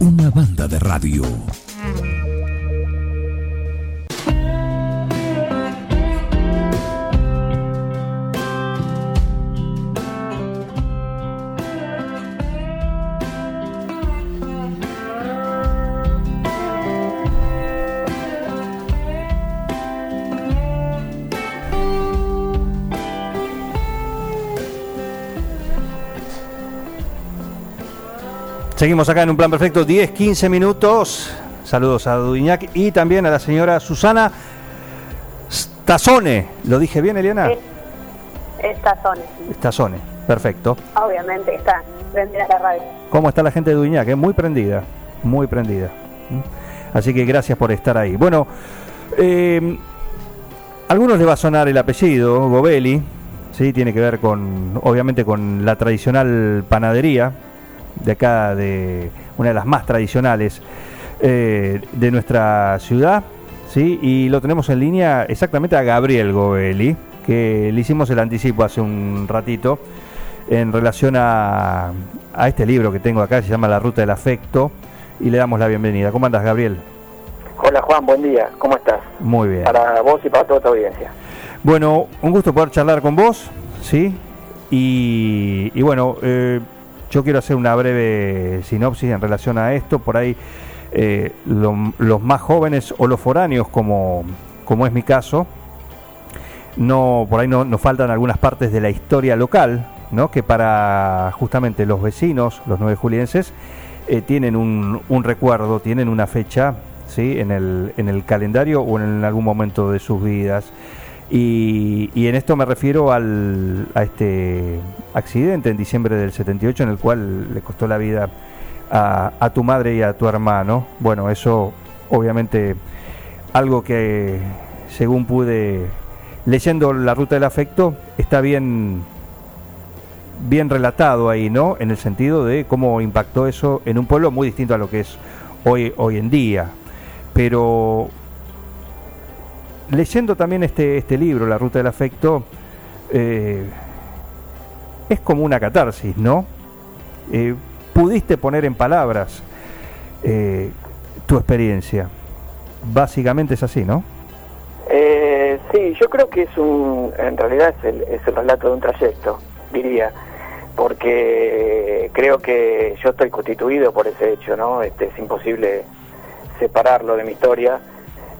Una banda de radio. Seguimos acá en un plan perfecto, 10, 15 minutos. Saludos a Duñac y también a la señora Susana Stazone. ¿Lo dije bien, Eliana? Stazone. Stazone, perfecto. Obviamente está prendida la radio. ¿Cómo está la gente de Duñac? Eh, muy prendida, muy prendida. ¿Mm? Así que gracias por estar ahí. Bueno, eh, a algunos les va a sonar el apellido, Gobelli, ¿sí? tiene que ver con, obviamente, con la tradicional panadería de acá, de una de las más tradicionales eh, de nuestra ciudad, ¿sí? Y lo tenemos en línea exactamente a Gabriel Gobelli, que le hicimos el anticipo hace un ratito en relación a, a este libro que tengo acá, se llama La Ruta del Afecto, y le damos la bienvenida. ¿Cómo andas, Gabriel? Hola Juan, buen día, ¿cómo estás? Muy bien. Para vos y para toda tu audiencia. Bueno, un gusto poder charlar con vos, ¿sí? Y, y bueno, eh, yo quiero hacer una breve sinopsis en relación a esto. Por ahí eh, lo, los más jóvenes o los foráneos, como, como es mi caso, no por ahí no, nos faltan algunas partes de la historia local, ¿no? que para justamente los vecinos, los nueve julienses, eh, tienen un, un, recuerdo, tienen una fecha ¿sí? en, el, en el calendario o en algún momento de sus vidas. Y, en esto me refiero al, a este accidente en diciembre del 78 en el cual le costó la vida a, a, tu madre y a tu hermano. Bueno, eso obviamente algo que según pude leyendo la ruta del afecto está bien bien relatado ahí, ¿no? En el sentido de cómo impactó eso en un pueblo muy distinto a lo que es hoy hoy en día. Pero leyendo también este, este libro, La Ruta del Afecto, eh, es como una catarsis, ¿no? Eh, pudiste poner en palabras eh, tu experiencia. Básicamente es así, ¿no? Eh, sí, yo creo que es un, en realidad es el, es el relato de un trayecto, diría, porque creo que yo estoy constituido por ese hecho, ¿no? Este, es imposible separarlo de mi historia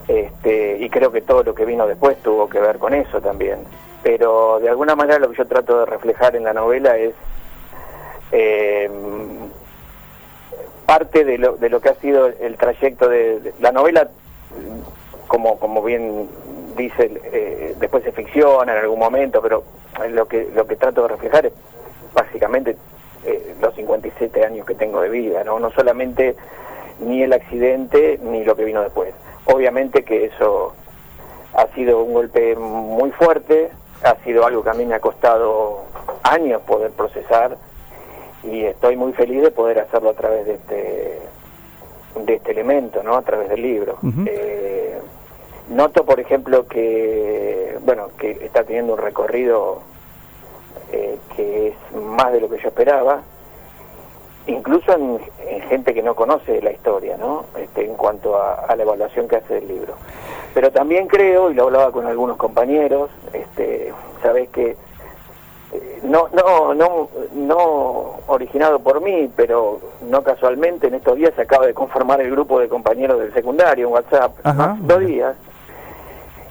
este, y creo que todo lo que vino después tuvo que ver con eso también. Pero de alguna manera lo que yo trato de reflejar en la novela es eh, parte de lo, de lo que ha sido el trayecto de, la novela, como, como bien dice, eh, después se ficciona en algún momento, pero lo que, lo que trato de reflejar es básicamente eh, los 57 años que tengo de vida, ¿no? no solamente ni el accidente ni lo que vino después. Obviamente que eso ha sido un golpe muy fuerte, ha sido algo que a mí me ha costado años poder procesar y estoy muy feliz de poder hacerlo a través de este de este elemento, ¿no? A través del libro. Uh -huh. eh, noto, por ejemplo, que bueno que está teniendo un recorrido eh, que es más de lo que yo esperaba, incluso en, en, gente que no conoce la historia, ¿no? Este, en cuanto a, a, la evaluación que hace del libro. Pero también creo, y lo hablaba con algunos compañeros, este, sabes que eh, no, no, no, no originado por mí, pero no casualmente en estos días se acaba de conformar el grupo de compañeros del secundario en WhatsApp, Ajá. dos días.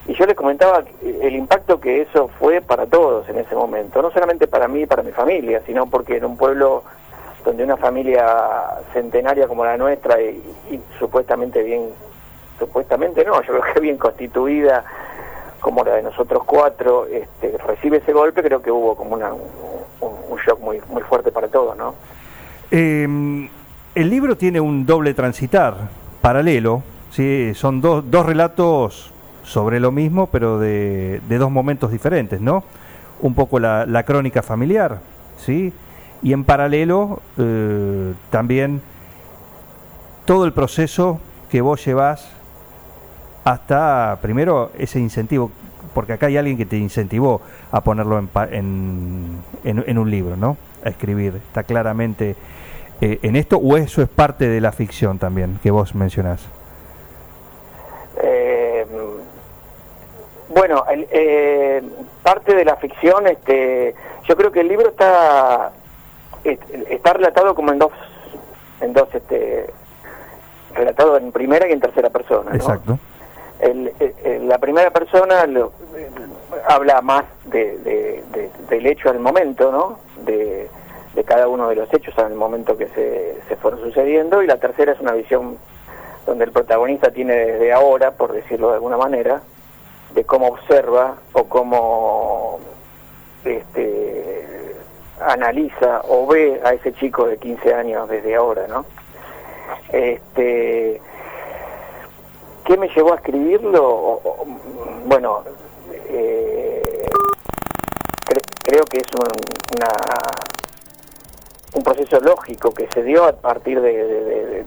Y yo les comentaba el impacto que eso fue para todos en ese momento, no solamente para mí y para mi familia, sino porque en un pueblo donde una familia centenaria como la nuestra y, supuestamente bien, supuestamente no, yo creo que bien constituida como la de nosotros cuatro, este, recibe ese golpe, creo que hubo como una, un, shock muy, muy fuerte para todos, ¿no? Eh, el libro tiene un doble transitar, paralelo, ¿sí? son dos, dos relatos sobre lo mismo, pero de, de dos momentos diferentes, ¿no? Un poco la, la crónica familiar, ¿sí? Y en paralelo eh, también todo el proceso que vos llevas hasta, primero, ese incentivo, porque acá hay alguien que te incentivó a ponerlo en, en, en- en un libro, ¿no? A escribir, está claramente eh, en esto, o eso es parte de la ficción también que vos mencionás. Eh, bueno, el- eh, parte de la ficción, este, yo creo que el libro está est- está relatado como en dos, en dos, este, relatado en primera y en tercera persona. ¿no? Exacto. El- el- el- la primera persona lo- el- habla más de, de- de- del hecho al momento, ¿no? De, de cada uno de los hechos al momento que se, se fueron sucediendo y la tercera es una visión donde el protagonista tiene desde ahora, por decirlo de alguna manera, de cómo observa o cómo este, analiza o ve a ese chico de 15 años desde ahora, ¿no? Este, ¿Qué me llevó a escribirlo? Bueno, eh, cre- creo que es un, una, un proceso lógico que se dio a partir de-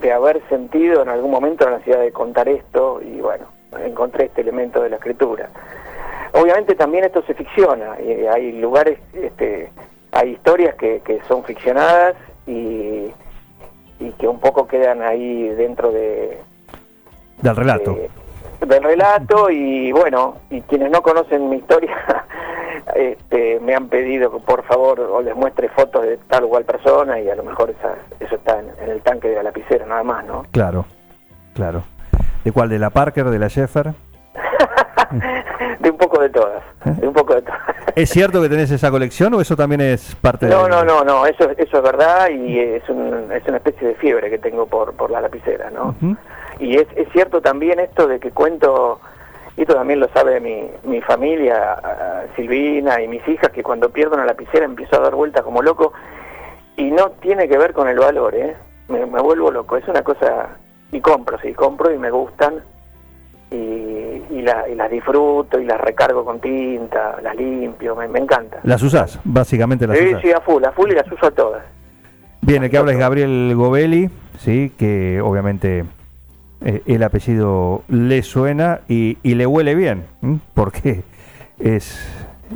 de haber sentido en algún momento la necesidad de contar esto y bueno, encontré este elemento de la escritura. Obviamente también esto se ficciona, y hay lugares, este, hay historias que, que son ficcionadas y, y que un poco quedan ahí dentro de, Del relato. eh, del relato y bueno, y quienes no conocen mi historia este, me han pedido que por favor o les muestre fotos de tal o cual persona y a lo mejor esa, eso está en, en el tanque de la lapicera nada más, ¿no? Claro, claro. ¿De cuál? ¿De la Parker, de la Sheffer? De un poco de todas, de un poco de todas. ¿Es cierto que tenés esa colección o eso también es parte No, de no, no, no, eso, eso es verdad y es, un, es una especie de fiebre que tengo por, por la lapicera, ¿no? Y es, es cierto también esto de que cuento, y esto también lo sabe mi, mi familia, Silvina y mis hijas, que cuando pierdo una lapicera empiezo a dar vueltas como loco y no tiene que ver con el valor, ¿eh? Me, me vuelvo loco, es una cosa, y compro, sí, compro y me gustan y, la- y las disfruto y las recargo con tinta, las limpio, me, me encanta. Las usás, básicamente las Sí, usás. sí, a full, a full y las uso a todas. Bien, el que habla es Gabriel Govelli, sí, que obviamente eh, el apellido le suena y, y le huele bien, ¿m? porque es,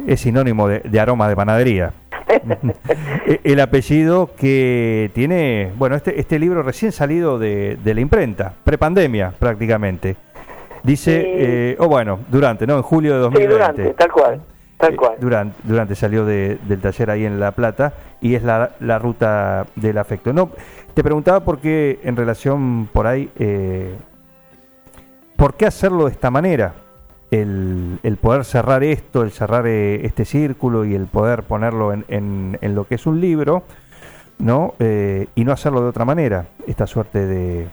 es sinónimo de, de aroma de panadería. E- el apellido que tiene, bueno, este, este libro recién salido de, de la imprenta, prepandemia prácticamente. Dice, Sí. eh, o bueno, durante, ¿no? En julio de Sí, 2020. durante, tal cual, tal Eh, cual. Durante, durante salió de- del taller ahí en La Plata y es la, la ruta del afecto. No, te preguntaba por qué en relación por ahí, eh, ¿por qué hacerlo de esta manera? El, el poder cerrar esto, el cerrar eh, este círculo y el poder ponerlo en, en- en lo que es un libro, ¿no? Eh, y no hacerlo de otra manera, esta suerte de,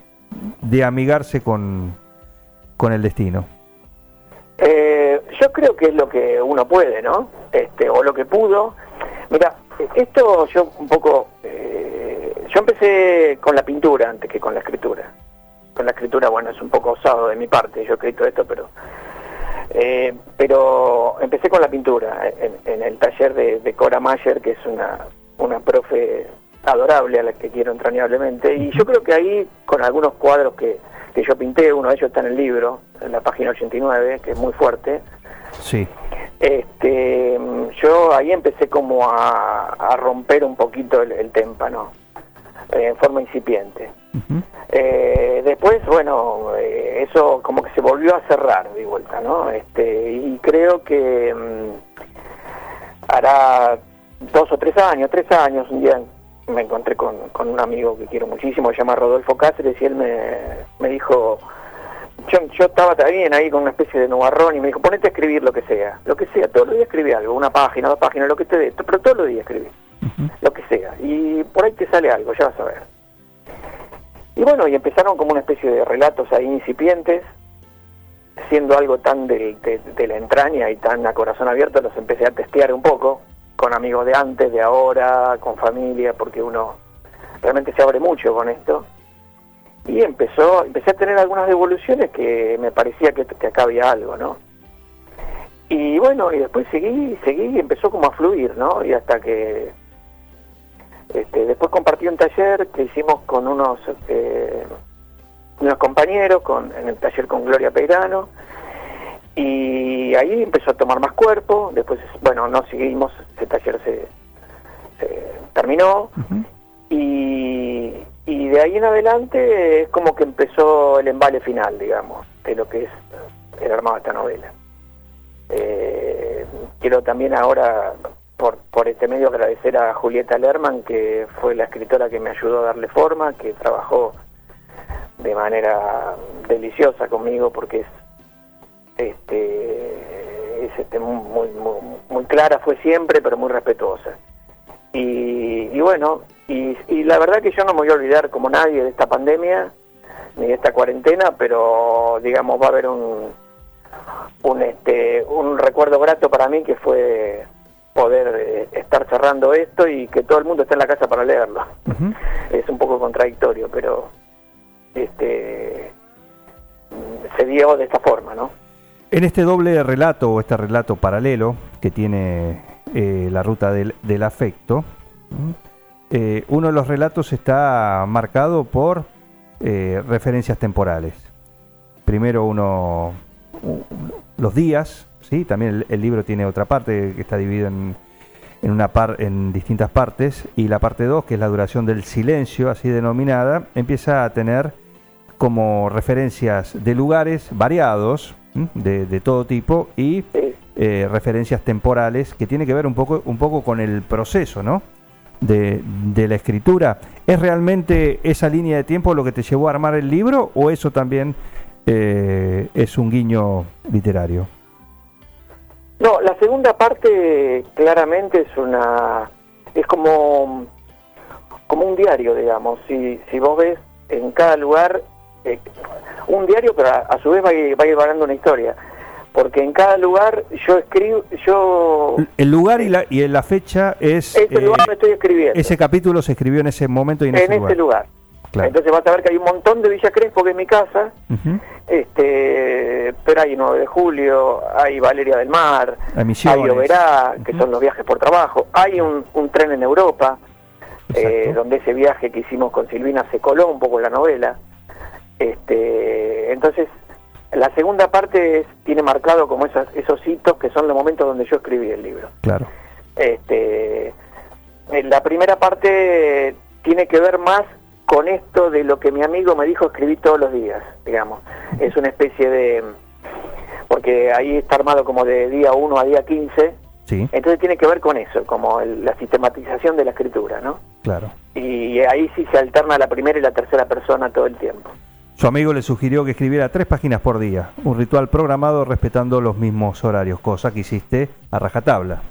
de amigarse con, con el destino. Eh, yo creo que es lo que uno puede, ¿no? Este, o lo que pudo. Mira, esto yo un poco... eh, yo empecé con la pintura antes que con la escritura. Con la escritura, bueno, es un poco osado de mi parte, yo he escrito esto, pero... eh, pero empecé con la pintura en, en el taller de, de Cora Mayer, que es una, una profe adorable a la que quiero entrañablemente. Y yo creo que ahí, con algunos cuadros que, que yo pinté, uno de ellos está en el libro, en la página 89, que es muy fuerte, Sí, este, yo ahí empecé como a, a romper un poquito el, el témpano, eh, en forma incipiente. Eh, después, bueno, eh, eso como que se volvió a cerrar de vuelta, ¿no? Este, y creo que mm, hará dos o tres años, tres años, un día me encontré con, con un amigo que quiero muchísimo, se llama Rodolfo Cáceres, y él me, me dijo, yo, yo estaba también ahí con una especie de nubarrón y me dijo, ponete a escribir lo que sea, lo que sea, todos los días escribí algo, una página, dos páginas, lo que te dé, pero todos los días escribí, lo que sea, y por ahí te sale algo, ya vas a ver. Y bueno, y empezaron como una especie de relatos ahí incipientes, siendo algo tan de, de- de la entraña y tan a corazón abierto, los empecé a testear un poco, con amigos de antes, de ahora, con familia, porque uno realmente se abre mucho con esto. Y empezó, empecé a tener algunas devoluciones que me parecía que, que acá había algo, ¿no? Y bueno, y después seguí, seguí y empezó como a fluir, ¿no? Y hasta que este, después compartí un taller que hicimos con unos eh, unos compañeros en el taller con Gloria Peirano y ahí empezó a tomar más cuerpo, después, bueno, no seguimos, ese taller se, se terminó. Y, y de ahí en adelante es como que empezó el embale final, digamos, de lo que es el armado de esta novela. Eh, quiero también ahora, por, por este medio, agradecer a Julieta Lerman, que fue la escritora que me ayudó a darle forma, que trabajó de manera deliciosa conmigo porque es este es este, muy, muy, muy clara fue siempre pero muy respetuosa y, y bueno y, y, la verdad que yo no me voy a olvidar como nadie de esta pandemia ni de esta cuarentena pero digamos va a haber un un este un recuerdo grato para mí que fue poder eh, estar cerrando esto y que todo el mundo esté en la casa para leerlo uh -huh. es un poco contradictorio pero este se dio de esta forma, ¿no? En este doble relato o este relato paralelo que tiene eh, la ruta del, afecto, eh, uno de los relatos está marcado por eh, referencias temporales. Primero uno los días, sí, también el, el, libro tiene otra parte que está dividido en, en una par, en distintas partes y la parte 2, que es la duración del silencio, así denominada, empieza a tener como referencias de lugares variados, de, de todo tipo, y eh, referencias temporales que tiene que ver un poco, un poco con el proceso, ¿no? De, de, la escritura. ¿Es realmente esa línea de tiempo lo que te llevó a armar el libro o eso también eh, es un guiño literario? No, la segunda parte claramente es una es como como un diario, digamos. Si si vos ves en cada lugar eh, un diario, pero a, a, su vez va a, ir, va a ir una historia. Porque en cada lugar yo escribo, yo... El lugar y la, y la fecha es... Ese eh, lugar me estoy escribiendo. Ese capítulo se escribió en ese momento y en, en ese lugar. lugar. Claro. Entonces vas a ver que hay un montón de Villa Crespo que es mi casa, uh -huh. este, pero hay 9 de julio, hay Valeria del Mar, hay Oberá, uh -huh. que son los viajes por trabajo, hay un, un tren en Europa, eh, donde ese viaje que hicimos con Silvina se coló un poco en la novela. Este, entonces, la segunda parte es, tiene marcado como esos, esos hitos que son los momentos donde yo escribí el libro. Claro. Este, la primera parte tiene que ver más con esto de lo que mi amigo me dijo escribí todos los días, digamos. Es una especie de... porque ahí está armado como de día 1 a día 15. Sí. Entonces tiene que ver con eso, como el, la sistematización de la escritura, ¿no? Claro. Y ahí sí se alterna la primera y la tercera persona todo el tiempo. Su amigo le sugirió que escribiera tres páginas por día, un ritual programado respetando los mismos horarios, cosa que hiciste a rajatabla.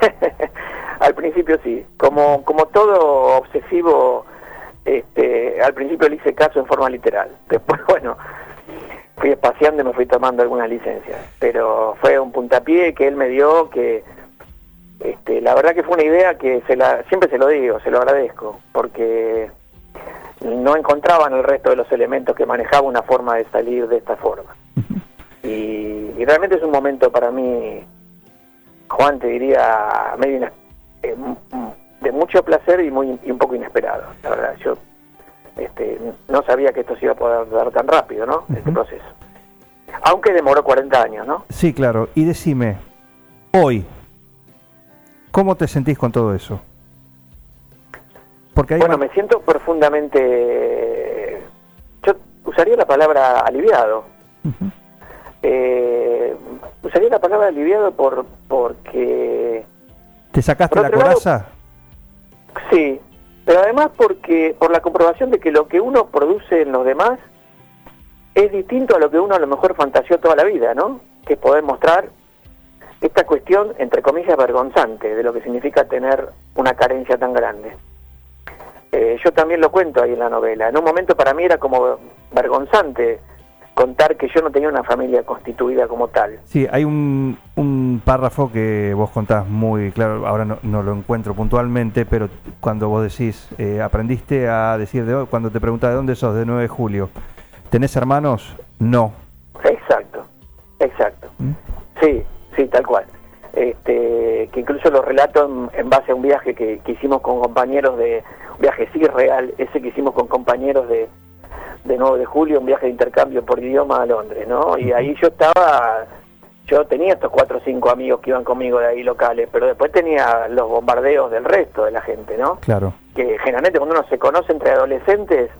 al principio sí, como, como todo obsesivo, este, al principio le hice caso en forma literal, después bueno, fui espaciando y me fui tomando algunas licencias, pero fue un puntapié que él me dio que este, la verdad que fue una idea que se la, siempre se lo digo, se lo agradezco, porque no encontraban el resto de los elementos que manejaba una forma de salir de esta forma. Y, y realmente es un momento para mí, Juan, te diría, medio eh, de mucho placer y, muy, y un poco inesperado. La verdad, yo este, no sabía que esto se iba a poder dar tan rápido, ¿no? Uh -huh. Este proceso. Aunque demoró 40 años, ¿no? Sí, claro. Y decime, hoy, ¿cómo te sentís con todo eso? Porque bueno, me siento profundamente... Yo usaría la palabra aliviado. Uh -huh. eh, usaría la palabra aliviado por porque... ¿Te sacaste la coraza? Lado, sí, pero además porque por la comprobación de que lo que uno produce en los demás es distinto a lo que uno a lo mejor fantaseó toda la vida, ¿no? Que es poder mostrar esta cuestión, entre comillas, vergonzante de lo que significa tener una carencia tan grande. Eh, yo también lo cuento ahí en la novela. En un momento para mí era como vergonzante contar que yo no tenía una familia constituida como tal. Sí, hay un, un párrafo que vos contás muy claro, ahora no, no lo encuentro puntualmente, pero cuando vos decís, eh, aprendiste a decir, de, cuando te preguntas de dónde sos, de 9 de julio, ¿tenés hermanos? No. Exacto, exacto. ¿Mm? Sí, sí, tal cual. Este, que incluso lo relato en, en base a un viaje que, que hicimos con compañeros de, un viaje sí real, ese que hicimos con compañeros de, de 9 de julio, un viaje de intercambio por idioma a Londres, ¿no? Y ahí yo estaba, yo tenía estos cuatro o cinco amigos que iban conmigo de ahí locales, pero después tenía los bombardeos del resto de la gente, ¿no? Claro. Que generalmente cuando uno se conoce entre adolescentes,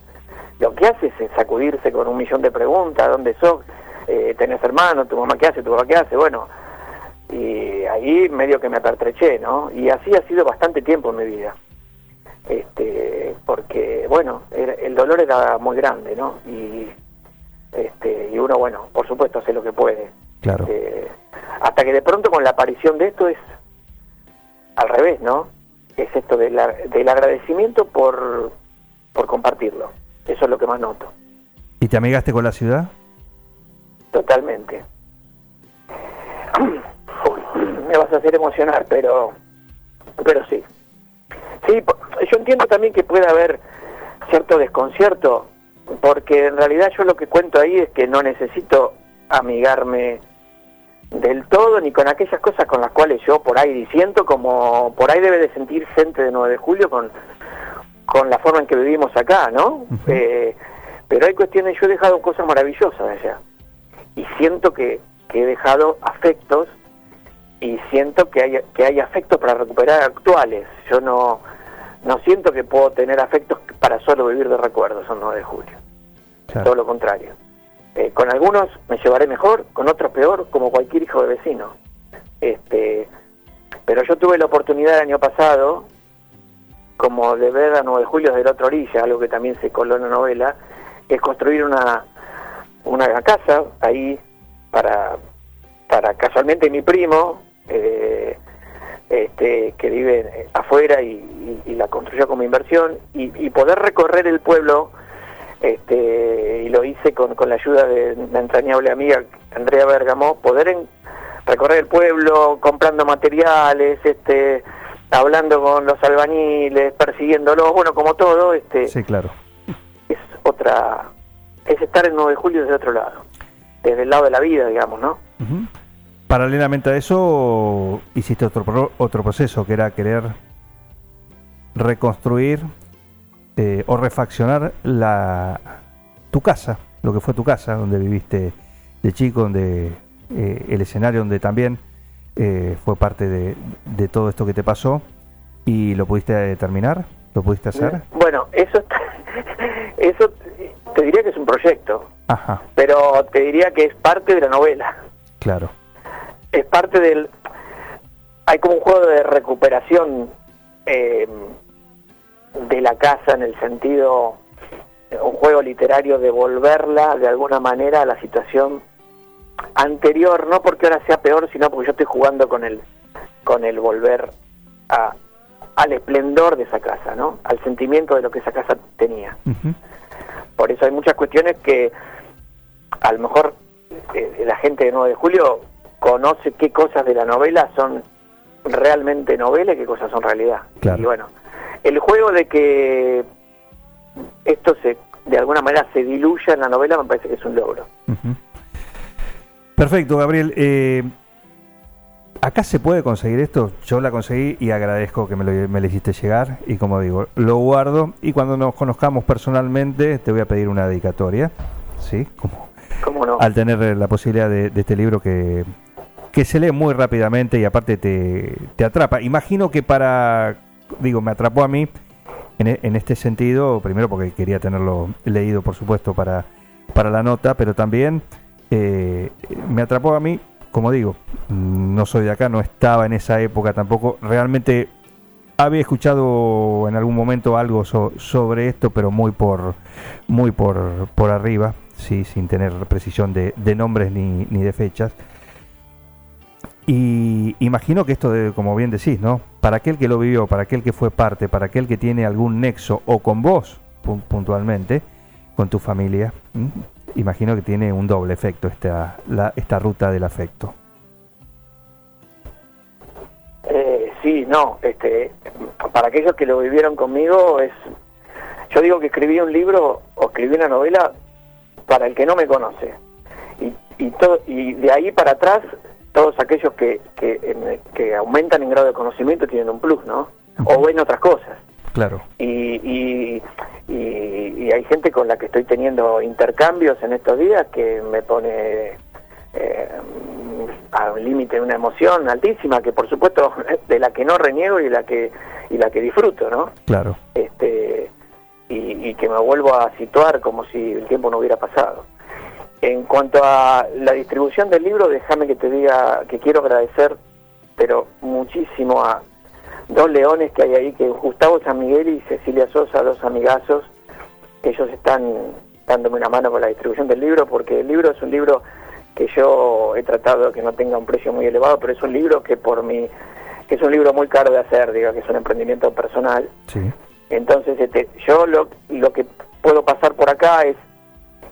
lo que hace es sacudirse con un millón de preguntas, ¿dónde sos? Eh, ¿Tenés hermano? ¿Tu mamá qué hace? ¿Tu papá qué hace? Bueno, y ahí medio que me apertreché, ¿no? Y así ha sido bastante tiempo en mi vida. Este, porque, bueno, el dolor era muy grande, ¿no? Y, este, y uno, bueno, por supuesto hace lo que puede. Claro. Este, hasta que de pronto con la aparición de esto es al revés, ¿no? Es esto del, del agradecimiento por, por compartirlo. Eso es lo que más noto, ¿Y te amigaste con la ciudad? totalmente. Me vas a hacer emocionar, pero, pero sí. Sí, yo entiendo también que puede haber cierto desconcierto, porque en realidad yo lo que cuento ahí es que no necesito amigarme del todo ni con aquellas cosas con las cuales yo por ahí disiento, como por ahí debe de sentir gente de 9 de julio con, con la forma en que vivimos acá, ¿no? Eh, pero hay cuestiones, yo he dejado cosas maravillosas allá y siento que, que he dejado afectos y siento que hay, que hay afectos para recuperar actuales. Yo no, no siento que puedo tener afectos para solo vivir de recuerdos el 9 de julio. Claro. Todo lo contrario. Eh, con algunos me llevaré mejor, con otros peor, como cualquier hijo de vecino. Este, pero yo tuve la oportunidad el año pasado, como de ver a 9 de julio desde la otra orilla, algo que también se coló en la novela, es construir una, una casa ahí para, para casualmente mi primo, eh, este, que vive eh, afuera y, y- y la construyó como inversión, y, y poder recorrer el pueblo, este, y lo hice con, con la ayuda de una entrañable amiga, Andrea Bergamo, poder en- recorrer el pueblo comprando materiales, este, hablando con los albañiles, persiguiéndolos, bueno, como todo, este, Sí, claro. es otra, es estar el 9 de julio desde otro lado, desde el lado de la vida, digamos, ¿no? Paralelamente a eso, hiciste otro, pro- otro proceso que era querer reconstruir eh, o refaccionar la, tu casa, lo que fue tu casa, donde viviste de chico, donde eh, el escenario donde también eh, fue parte de, de todo esto que te pasó y lo pudiste terminar, lo pudiste hacer. Bueno, eso, está- eso te diría que es un proyecto, Ajá, pero te diría que es parte de la novela, claro. Es parte del... Hay como un juego de recuperación eh, de la casa en el sentido, un juego literario de volverla de alguna manera a la situación anterior, no porque ahora sea peor, sino porque yo estoy jugando con el, con el volver a, al esplendor de esa casa, ¿no? Al sentimiento de lo que esa casa tenía. Por eso hay muchas cuestiones que a lo mejor eh, la gente de 9 de julio conoce qué cosas de la novela son realmente novela y qué cosas son realidad. Claro. Y bueno, el juego de que esto se de alguna manera se diluya en la novela me parece que es un logro. Perfecto, Gabriel. Eh, acá se puede conseguir esto. Yo la conseguí y agradezco que me lo, me lo hiciste llegar. Y como digo, lo guardo. Y cuando nos conozcamos personalmente, te voy a pedir una dedicatoria. ¿Sí? Como, ¿Cómo no? al tener la posibilidad de, de este libro que, que se lee muy rápidamente y aparte te, te atrapa. Imagino que para. Digo, me atrapó a mí en, e- en este sentido, primero porque quería tenerlo leído, por supuesto, para, para la nota, pero también eh, me atrapó a mí, como digo, no soy de acá, no estaba en esa época tampoco, realmente había escuchado en algún momento algo so- sobre esto, pero muy por muy por, por arriba, sí, sin tener precisión de, de nombres ni, ni de fechas. Y imagino que esto, de, como bien decís, ¿no? Para aquel que lo vivió, para aquel que fue parte, para aquel que tiene algún nexo o con vos pu- puntualmente, con tu familia, imagino que tiene un doble efecto esta, la, esta ruta del afecto. Eh, sí, no, este, para aquellos que lo vivieron conmigo es, yo digo que escribí un libro o escribí una novela para el que no me conoce y, y todo y de ahí para atrás todos aquellos que que, en- que aumentan en grado de conocimiento tienen un plus, ¿no? O ven otras cosas. Claro, y, y, y- y hay gente con la que estoy teniendo intercambios en estos días que me pone eh, al límite de una emoción altísima que por supuesto de la que no reniego y la que y la que disfruto no claro. este y, y que me vuelvo a situar como si el tiempo no hubiera pasado en cuanto a la distribución del libro déjame que te diga que quiero agradecer pero muchísimo a dos leones que hay ahí, que Gustavo San Miguel y Cecilia Sosa, dos amigazos, que ellos están dándome una mano con la distribución del libro, porque el libro es un libro que yo he tratado de que no tenga un precio muy elevado, pero es un libro que por mi, que es un libro muy caro de hacer, digo, que es un emprendimiento personal. Sí, Entonces, este, yo lo, lo que puedo pasar por acá es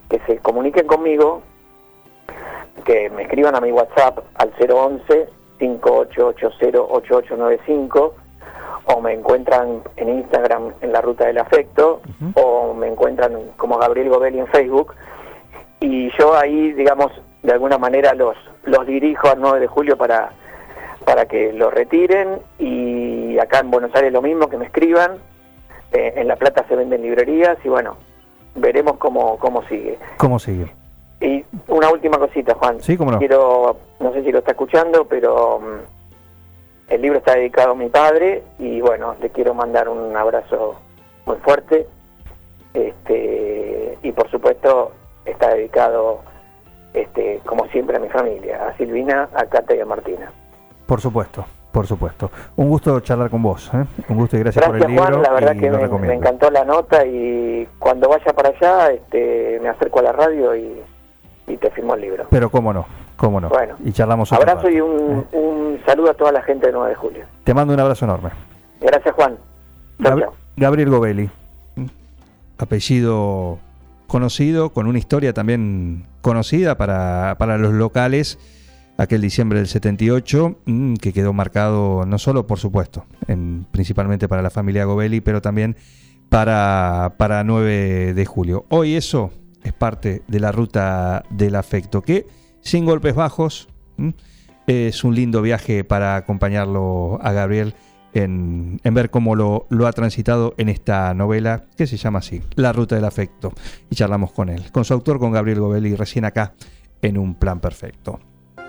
que se comuniquen conmigo, que me escriban a mi WhatsApp al 011 58808895 o me encuentran en Instagram en la ruta del afecto o me encuentran como Gabriel Gobelli en Facebook. Y yo ahí digamos de alguna manera los los dirijo al 9 de julio para para que lo retiren. Y acá en Buenos Aires lo mismo que me escriban. Eh, en La Plata se venden librerías y bueno veremos cómo cómo sigue ¿cómo sigue? y una última cosita, Juan. Sí, cómo no. Quiero, no sé si lo está escuchando, pero mm, el libro está dedicado a mi padre y bueno, le quiero mandar un abrazo muy fuerte. Este, y por supuesto está dedicado, este, como siempre, a mi familia, a Silvina, a Cata y a Martina. Por supuesto, por supuesto. Un gusto charlar con vos, ¿eh? Un gusto y gracias, Gracias, por el libro. Juan, la verdad que me, encantó la nota y cuando vaya para allá este, me acerco a la radio y, y te firmo el libro. Pero cómo no, cómo no. Bueno, y charlamos otro Abrazo y un, un saludo a toda la gente del 9 de julio. Te mando un abrazo enorme. Gracias, Juan. Chao, Gab- chao. Gabriel Gobelli, apellido conocido, con una historia también conocida para, para los locales, aquel diciembre del 78, mm, que quedó marcado no solo, por supuesto, en- principalmente para la familia Gobelli, pero también para, para 9 de julio. Hoy eso es parte de la ruta del afecto, que sin golpes bajos mm, es un lindo viaje para acompañarlo a Gabriel en, en ver cómo lo, lo ha transitado en esta novela que se llama así, La Ruta del Afecto. Y charlamos con él, con su autor, con Gabriel Gobelli, recién acá en Un Plan Perfecto.